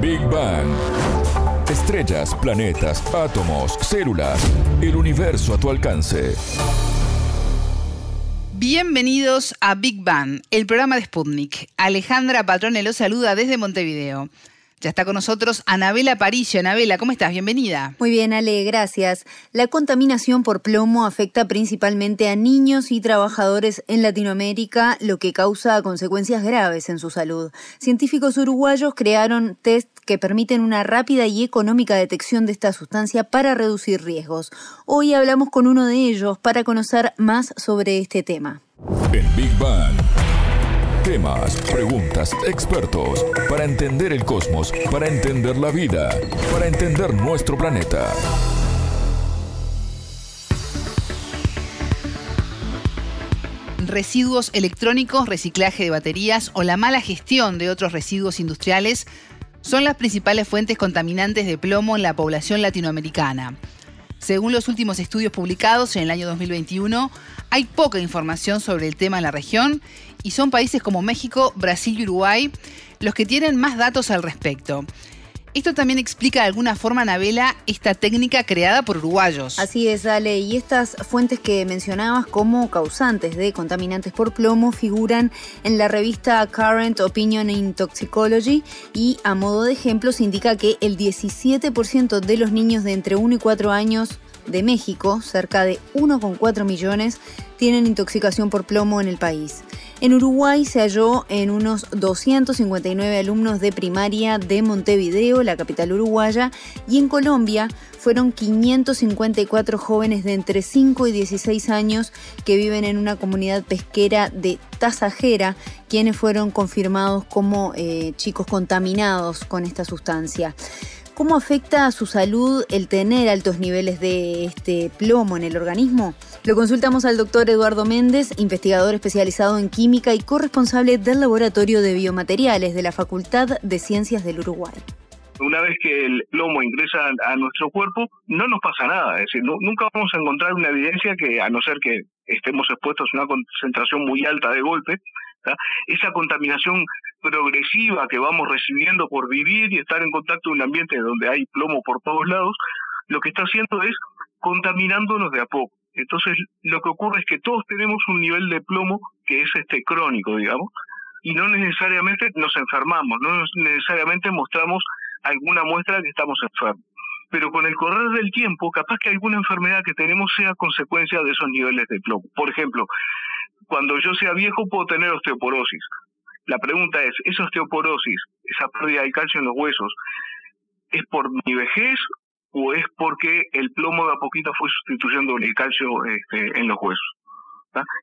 Big Bang. Estrellas, planetas, átomos, células, el universo a tu alcance. Bienvenidos a Big Bang, el programa de Sputnik. Alejandra Patrone los saluda desde Montevideo. Ya está con nosotros Anabela Parillo. Anabela, ¿cómo estás? Bienvenida. Muy bien, Ale, gracias. La contaminación por plomo afecta principalmente a niños y trabajadores en Latinoamérica, lo que causa consecuencias graves en su salud. Científicos uruguayos crearon test que permiten una rápida y económica detección de esta sustancia para reducir riesgos. Hoy hablamos con uno de ellos para conocer más sobre este tema. En Big Bang. Temas, preguntas, expertos, para entender el cosmos, para entender la vida, para entender nuestro planeta. Residuos electrónicos, reciclaje de baterías o la mala gestión de otros residuos industriales son las principales fuentes contaminantes de plomo en la población latinoamericana. Según los últimos estudios publicados en el año 2021, hay poca información sobre el tema en la región y son países como México, Brasil y Uruguay los que tienen más datos al respecto. Esto también explica de alguna forma, Anabela, esta técnica creada por uruguayos. Así es, Ale, y estas fuentes que mencionabas como causantes de contaminantes por plomo figuran en la revista Current Opinion in Toxicology y a modo de ejemplo se indica que el 17% de los niños de entre 1 y 4 años de México, cerca de 1,4 millones, tienen intoxicación por plomo en el país. En Uruguay se halló en unos 259 alumnos de primaria de Montevideo, la capital uruguaya, y en Colombia fueron 554 jóvenes de entre 5 y 16 años que viven en una comunidad pesquera de Tasajera, quienes fueron confirmados como eh, chicos contaminados con esta sustancia. ¿Cómo afecta a su salud el tener altos niveles de este plomo en el organismo? Lo consultamos al doctor Eduardo Méndez, investigador especializado en química y corresponsable del Laboratorio de Biomateriales de la Facultad de Ciencias del Uruguay. Una vez que el plomo ingresa a nuestro cuerpo, no nos pasa nada. Es decir, nunca vamos a encontrar una evidencia que, a no ser que estemos expuestos a una concentración muy alta de golpe, esa contaminación progresiva que vamos recibiendo por vivir y estar en contacto en un ambiente donde hay plomo por todos lados, lo que está haciendo es contaminándonos de a poco. Entonces, lo que ocurre es que todos tenemos un nivel de plomo que es este crónico, digamos, y no necesariamente nos enfermamos, no necesariamente mostramos alguna muestra que estamos enfermos. Pero con el correr del tiempo, capaz que alguna enfermedad que tenemos sea consecuencia de esos niveles de plomo. Por ejemplo, cuando yo sea viejo puedo tener osteoporosis. La pregunta es, ¿esa osteoporosis, esa pérdida de calcio en los huesos, es por mi vejez o es porque el plomo de a poquito fue sustituyendo el calcio este, en los huesos?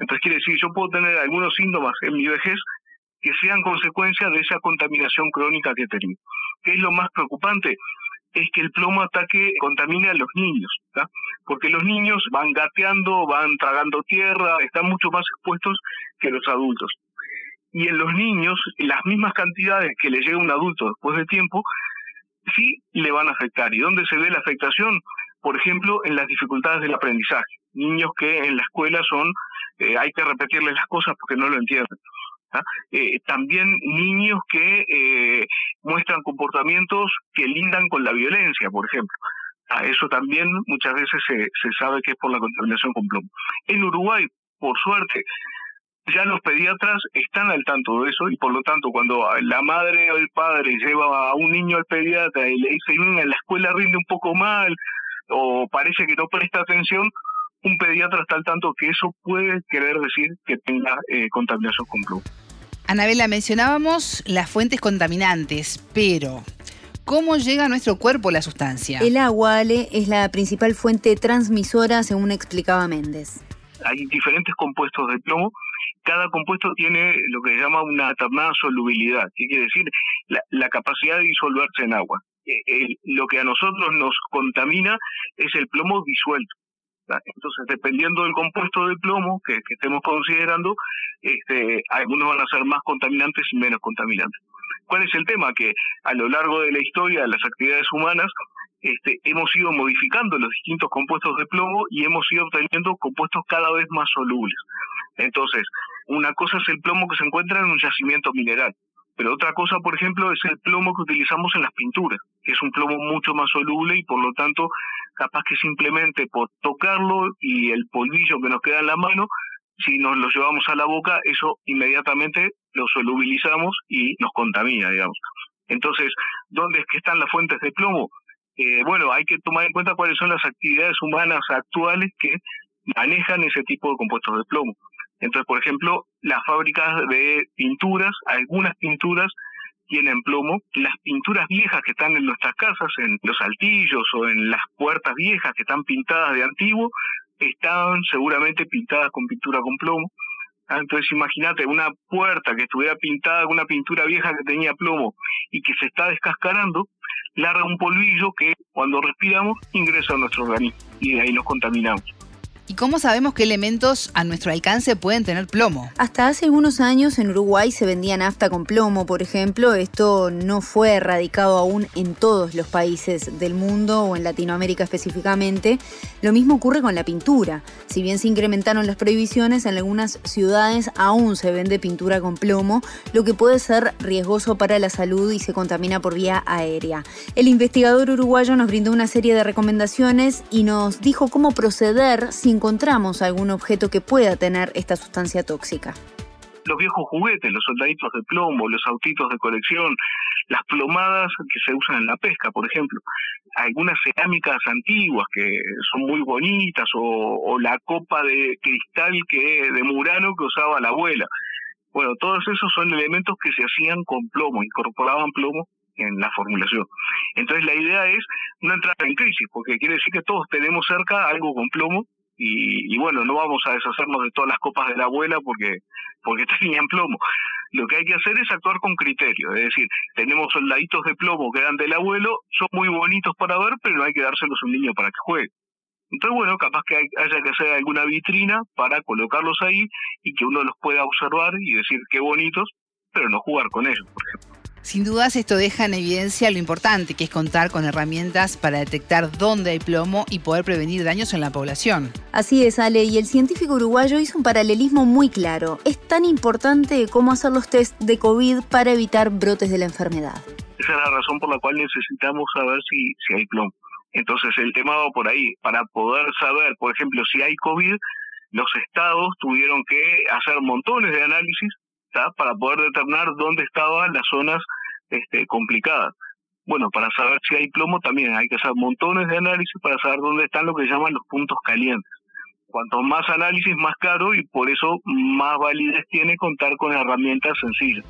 Entonces quiere decir, yo puedo tener algunos síntomas en mi vejez que sean consecuencia de esa contaminación crónica que he tenido. ¿Qué es lo más preocupante? es que el plomo ataque contamine a los niños, porque los niños van gateando, van tragando tierra, están mucho más expuestos que los adultos. Y en los niños, las mismas cantidades que le llega un adulto después de tiempo, sí le van a afectar. ¿Y dónde se ve la afectación? Por ejemplo, en las dificultades del aprendizaje. Niños que en la escuela son, eh, hay que repetirles las cosas porque no lo entienden. Eh, también niños que eh, muestran comportamientos que lindan con la violencia, por ejemplo. eso también muchas veces se, se sabe que es por la contaminación con plomo. En Uruguay, por suerte, ya los pediatras están al tanto de eso y por lo tanto cuando la madre o el padre lleva a un niño al pediatra y le dice, en la escuela rinde un poco mal o parece que no presta atención, un pediatra está al tanto que eso puede querer decir que tenga eh, contaminación con plomo. Anabela, mencionábamos las fuentes contaminantes, pero ¿cómo llega a nuestro cuerpo la sustancia? El agua, Ale, es la principal fuente transmisora, según explicaba Méndez. Hay diferentes compuestos de plomo. Cada compuesto tiene lo que se llama una determinada solubilidad, que quiere decir la, capacidad de disolverse en agua. Eh, lo que a nosotros nos contamina es el plomo disuelto. Entonces, dependiendo del compuesto de plomo que, estemos considerando, este, algunos van a ser más contaminantes y menos contaminantes. ¿Cuál es el tema? Que a lo largo de la historia de las actividades humanas este, hemos ido modificando los distintos compuestos de plomo y hemos ido obteniendo compuestos cada vez más solubles. Entonces, una cosa es el plomo que se encuentra en un yacimiento mineral, Pero otra cosa, por ejemplo, es el plomo que utilizamos en las pinturas, que es un plomo mucho más soluble y por lo tanto capaz que simplemente por tocarlo y el polvillo que nos queda en la mano, si nos lo llevamos a la boca, eso inmediatamente lo solubilizamos y nos contamina, digamos. Entonces, ¿dónde es que están las fuentes de plomo? Eh, bueno, hay que tomar en cuenta cuáles son las actividades humanas actuales que manejan ese tipo de compuestos de plomo. Entonces, por ejemplo, las fábricas de pinturas, algunas pinturas tienen plomo. Las pinturas viejas que están en nuestras casas, en los altillos o en las puertas viejas que están pintadas de antiguo, están seguramente pintadas con pintura con plomo. Ah, entonces imagínate una puerta que estuviera pintada con una pintura vieja que tenía plomo y que se está descascarando, larga un polvillo que cuando respiramos ingresa a nuestro organismo y de ahí nos contaminamos. ¿Y cómo sabemos qué elementos a nuestro alcance pueden tener plomo? Hasta hace unos años en Uruguay se vendía nafta con plomo, por ejemplo. Esto no fue erradicado aún en todos los países del mundo o en Latinoamérica específicamente. Lo mismo ocurre con la pintura. Si bien se incrementaron las prohibiciones, en algunas ciudades aún se vende pintura con plomo, lo que puede ser riesgoso para la salud y se contamina por vía aérea. El investigador uruguayo nos brindó una serie de recomendaciones y nos dijo cómo proceder sin encontramos algún objeto que pueda tener esta sustancia tóxica. Los viejos juguetes, los soldaditos de plomo, los autitos de colección, las plomadas que se usan en la pesca, por ejemplo, algunas cerámicas antiguas que son muy bonitas o, la copa de cristal que de Murano que usaba la abuela. Bueno, todos esos son elementos que se hacían con plomo, incorporaban plomo en la formulación. Entonces la idea es no entrar en crisis, porque quiere decir que todos tenemos cerca algo con plomo y, bueno, no vamos a deshacernos de todas las copas de la abuela porque, porque tenían plomo. Lo que hay que hacer es actuar con criterio, es decir, tenemos soldaditos de plomo que dan del abuelo, son muy bonitos para ver, pero no hay que dárselos a un niño para que juegue. Entonces, bueno, capaz que haya que hacer alguna vitrina para colocarlos ahí y que uno los pueda observar y decir qué bonitos, pero no jugar con ellos, por ejemplo. Sin dudas esto deja en evidencia lo importante que es contar con herramientas para detectar dónde hay plomo y poder prevenir daños en la población. Así es, Ale, y el científico uruguayo hizo un paralelismo muy claro. Es tan importante como hacer los test de COVID para evitar brotes de la enfermedad. Esa es la razón por la cual necesitamos saber si, si hay plomo. Entonces el tema va por ahí. Para poder saber, por ejemplo, si hay COVID, los estados tuvieron que hacer montones de análisis para poder determinar dónde estaban las zonas este, complicadas. Bueno, para saber si hay plomo también hay que hacer montones de análisis para saber dónde están lo que llaman los puntos calientes. Cuanto más análisis, más caro y por eso más validez tiene contar con herramientas sencillas.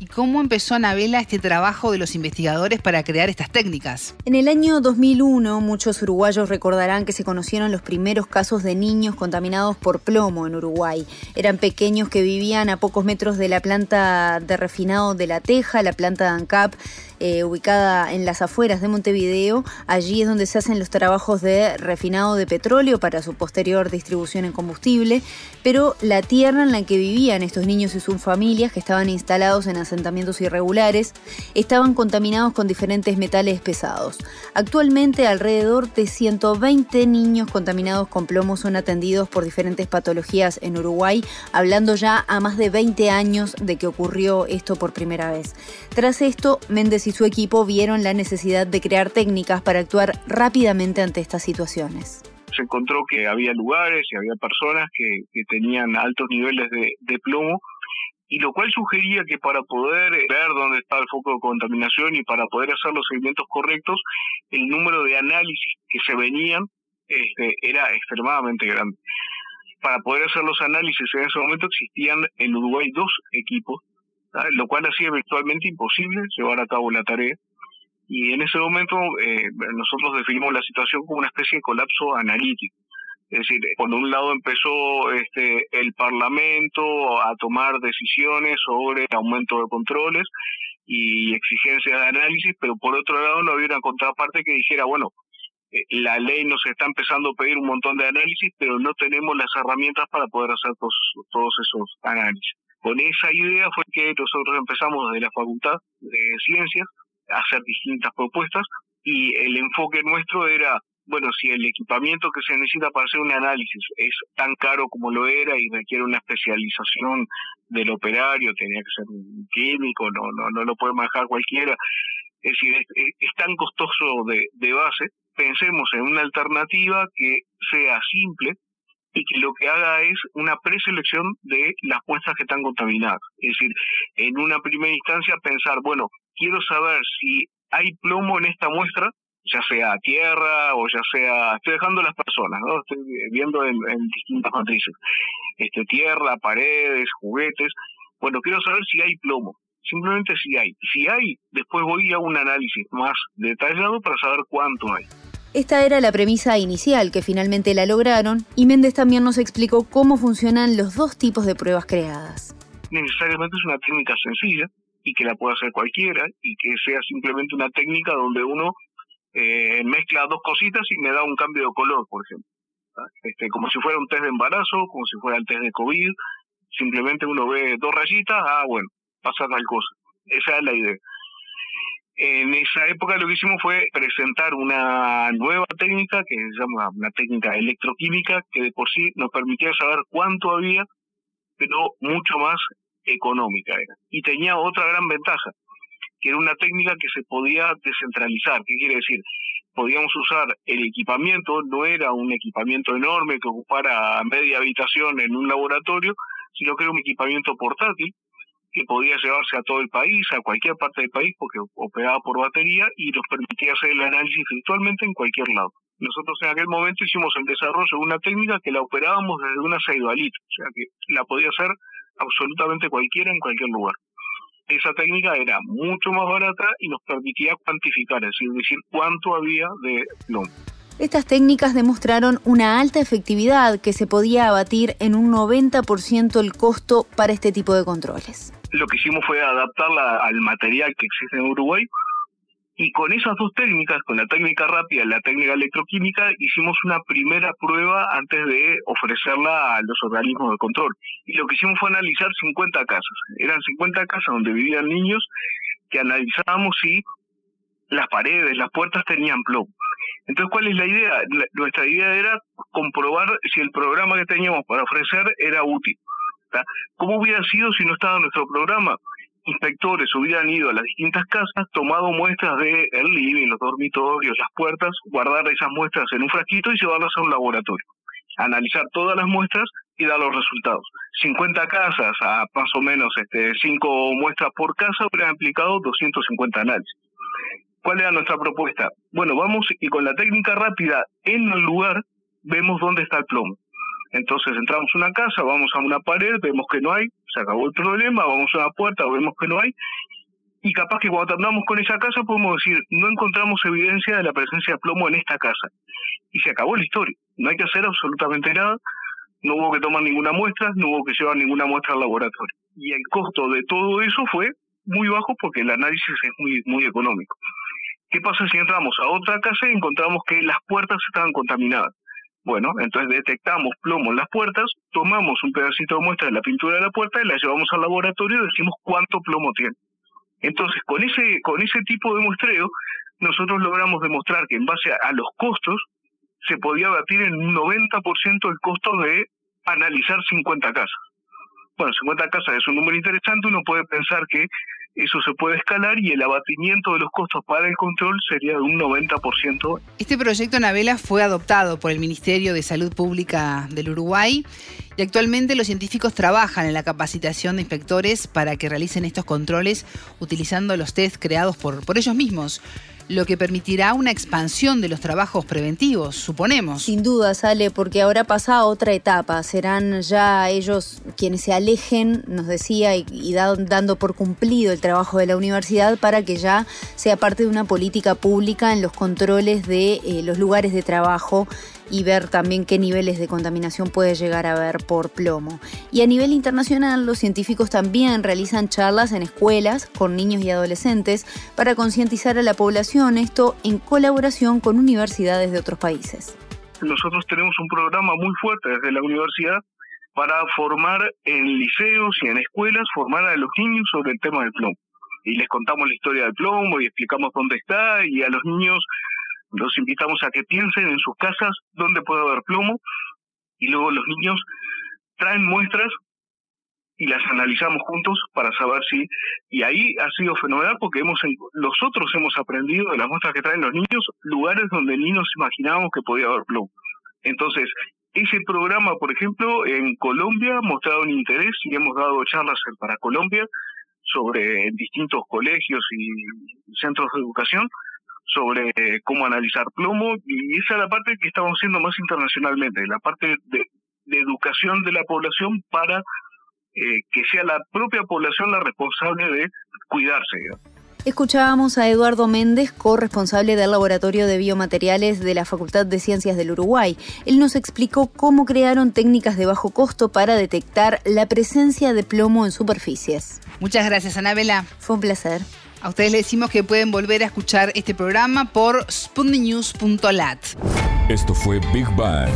¿Y cómo empezó Anabela este trabajo de los investigadores para crear estas técnicas? En el año 2001, muchos uruguayos recordarán que se conocieron los primeros casos de niños contaminados por plomo en Uruguay. Eran pequeños que vivían a pocos metros de la planta de refinado de La Teja, la planta de ANCAP, eh, ubicada en las afueras de Montevideo. Allí es donde se hacen los trabajos de refinado de petróleo para su posterior distribución en combustible. Pero la tierra en la que vivían estos niños y sus familias, que estaban instalados en asentamientos irregulares, estaban contaminados con diferentes metales pesados. Actualmente alrededor de 120 niños contaminados con plomo son atendidos por diferentes patologías en Uruguay, hablando ya a más de 20 años de que ocurrió esto por primera vez. Tras esto, Méndez y su equipo vieron la necesidad de crear técnicas para actuar rápidamente ante estas situaciones se encontró que había lugares y había personas que, tenían altos niveles de, de, plomo y lo cual sugería que para poder ver dónde está el foco de contaminación y para poder hacer los seguimientos correctos, el número de análisis que se venían este, era extremadamente grande. Para poder hacer los análisis en ese momento existían en Uruguay dos equipos, lo cual hacía virtualmente imposible llevar a cabo la tarea. Y en ese momento eh, nosotros definimos la situación como una especie de colapso analítico es decir, cuando un lado empezó este, el Parlamento a tomar decisiones sobre aumento de controles y exigencia de análisis, pero por otro lado no había una contraparte que dijera, bueno, eh, la ley nos está empezando a pedir un montón de análisis, pero no tenemos las herramientas para poder hacer todos, todos esos análisis. Con esa idea fue que nosotros empezamos desde la Facultad de Ciencias a hacer distintas propuestas y el enfoque nuestro era bueno, si el equipamiento que se necesita para hacer un análisis es tan caro como lo era y requiere una especialización del operario, tenía que ser un químico, no, no, no lo puede manejar cualquiera, es decir, es, tan costoso de, de base, pensemos en una alternativa que sea simple, y que lo que haga es una preselección de las muestras que están contaminadas. Es decir, en una primera instancia pensar, bueno, quiero saber si hay plomo en esta muestra, ya sea tierra o ya sea, estoy dejando las personas, ¿no? Estoy viendo en, distintas matrices, este, tierra, paredes, juguetes. Bueno, quiero saber si hay plomo. Simplemente si hay. Si hay, después voy a un análisis más detallado para saber cuánto hay. Esta era la premisa inicial que finalmente la lograron y Méndez también nos explicó cómo funcionan los dos tipos de pruebas creadas. Necesariamente es una técnica sencilla y que la puede hacer cualquiera y que sea simplemente una técnica donde uno eh, mezcla dos cositas y me da un cambio de color, por ejemplo. Este, como si fuera un test de embarazo, como si fuera el test de COVID, simplemente uno ve dos rayitas, ah, bueno, pasa tal cosa. Esa es la idea. En esa época lo que hicimos fue presentar una nueva técnica que se llama una técnica electroquímica que de por sí nos permitía saber cuánto había, pero mucho más económica era. Y tenía otra gran ventaja, que era una técnica que se podía descentralizar. ¿Qué quiere decir? Podíamos usar el equipamiento, no era un equipamiento enorme que ocupara media habitación en un laboratorio, sino que era un equipamiento portátil que podía llevarse a todo el país, a cualquier parte del país, porque operaba por batería y nos permitía hacer el análisis virtualmente en cualquier lado. Nosotros en aquel momento hicimos el desarrollo de una técnica que la operábamos desde una ceibalita, o sea que la podía hacer absolutamente cualquiera en cualquier lugar. Esa técnica era mucho más barata y nos permitía cuantificar, es decir, decir cuánto había de plomo. Estas técnicas demostraron una alta efectividad que se podía abatir en un 90% el costo para este tipo de controles lo que hicimos fue adaptarla al material que existe en Uruguay y con esas dos técnicas, con la técnica rápida y la técnica electroquímica, hicimos una primera prueba antes de ofrecerla a los organismos de control. Y lo que hicimos fue analizar 50 casas. Eran 50 casas donde vivían niños que analizábamos si las paredes, las puertas tenían plomo. Entonces, ¿cuál es la idea? nuestra idea era comprobar si el programa que teníamos para ofrecer era útil. ¿Cómo hubiera sido si no estaba nuestro programa? Inspectores hubieran ido a las distintas casas, tomado muestras de el living, los dormitorios, las puertas, guardar esas muestras en un frasquito y llevarlas a un laboratorio. Analizar todas las muestras y dar los resultados. 50 casas a más o menos este, 5 muestras por casa hubieran implicado 250 análisis. ¿Cuál era nuestra propuesta? Bueno, vamos y con la técnica rápida en el lugar vemos dónde está el plomo. Entonces entramos a una casa, vamos a una pared, vemos que no hay, se acabó el problema, vamos a una puerta, vemos que no hay, y capaz que cuando andamos con esa casa podemos decir, no encontramos evidencia de la presencia de plomo en esta casa. Y se acabó la historia. No hay que hacer absolutamente nada, no hubo que tomar ninguna muestra, no hubo que llevar ninguna muestra al laboratorio. Y el costo de todo eso fue muy bajo porque el análisis es muy, muy económico. ¿Qué pasa si entramos a otra casa y encontramos que las puertas estaban contaminadas? Bueno, entonces detectamos plomo en las puertas, tomamos un pedacito de muestra de la pintura de la puerta y la llevamos al laboratorio y decimos cuánto plomo tiene. Entonces, con ese, con ese tipo de muestreo, nosotros logramos demostrar que en base a, los costos se podía batir en un 90% el costo de analizar 50 casas. Bueno, 50 casas es un número interesante, uno puede pensar que eso se puede escalar y el abatimiento de los costos para el control sería de un 90%. Este proyecto Navela fue adoptado por el Ministerio de Salud Pública del Uruguay y actualmente los científicos trabajan en la capacitación de inspectores para que realicen estos controles utilizando los test creados por, por ellos mismos lo que permitirá una expansión de los trabajos preventivos, suponemos. Sin duda, sale, porque ahora pasa a otra etapa. Serán ya ellos quienes se alejen, nos decía, y, dando por cumplido el trabajo de la universidad para que ya sea parte de una política pública en los controles de eh, los lugares de trabajo y ver también qué niveles de contaminación puede llegar a haber por plomo. Y a nivel internacional, los científicos también realizan charlas en escuelas con niños y adolescentes para concientizar a la población, esto en colaboración con universidades de otros países. Nosotros tenemos un programa muy fuerte desde la universidad para formar en liceos y en escuelas, formar a los niños sobre el tema del plomo. Y les contamos la historia del plomo y explicamos dónde está y a los niños Los invitamos a que piensen en sus casas dónde puede haber plomo y luego los niños traen muestras y las analizamos juntos para saber si y ahí ha sido fenomenal porque hemos nosotros hemos aprendido de las muestras que traen los niños lugares donde ni nos imaginábamos que podía haber plomo. Entonces, ese programa, por ejemplo, en Colombia ha mostrado un interés y hemos dado charlas para Colombia sobre distintos colegios y centros de educación sobre cómo analizar plomo y esa es la parte que estamos haciendo más internacionalmente, la parte de, educación de la población para eh, que sea la propia población la responsable de cuidarse. Escuchábamos a Eduardo Méndez, corresponsable del Laboratorio de Biomateriales de la Facultad de Ciencias del Uruguay. Él nos explicó cómo crearon técnicas de bajo costo para detectar la presencia de plomo en superficies. Muchas gracias, Anabela. Fue un placer. A ustedes les decimos que pueden volver a escuchar este programa por sputniknews.lat. Esto fue Big Bang.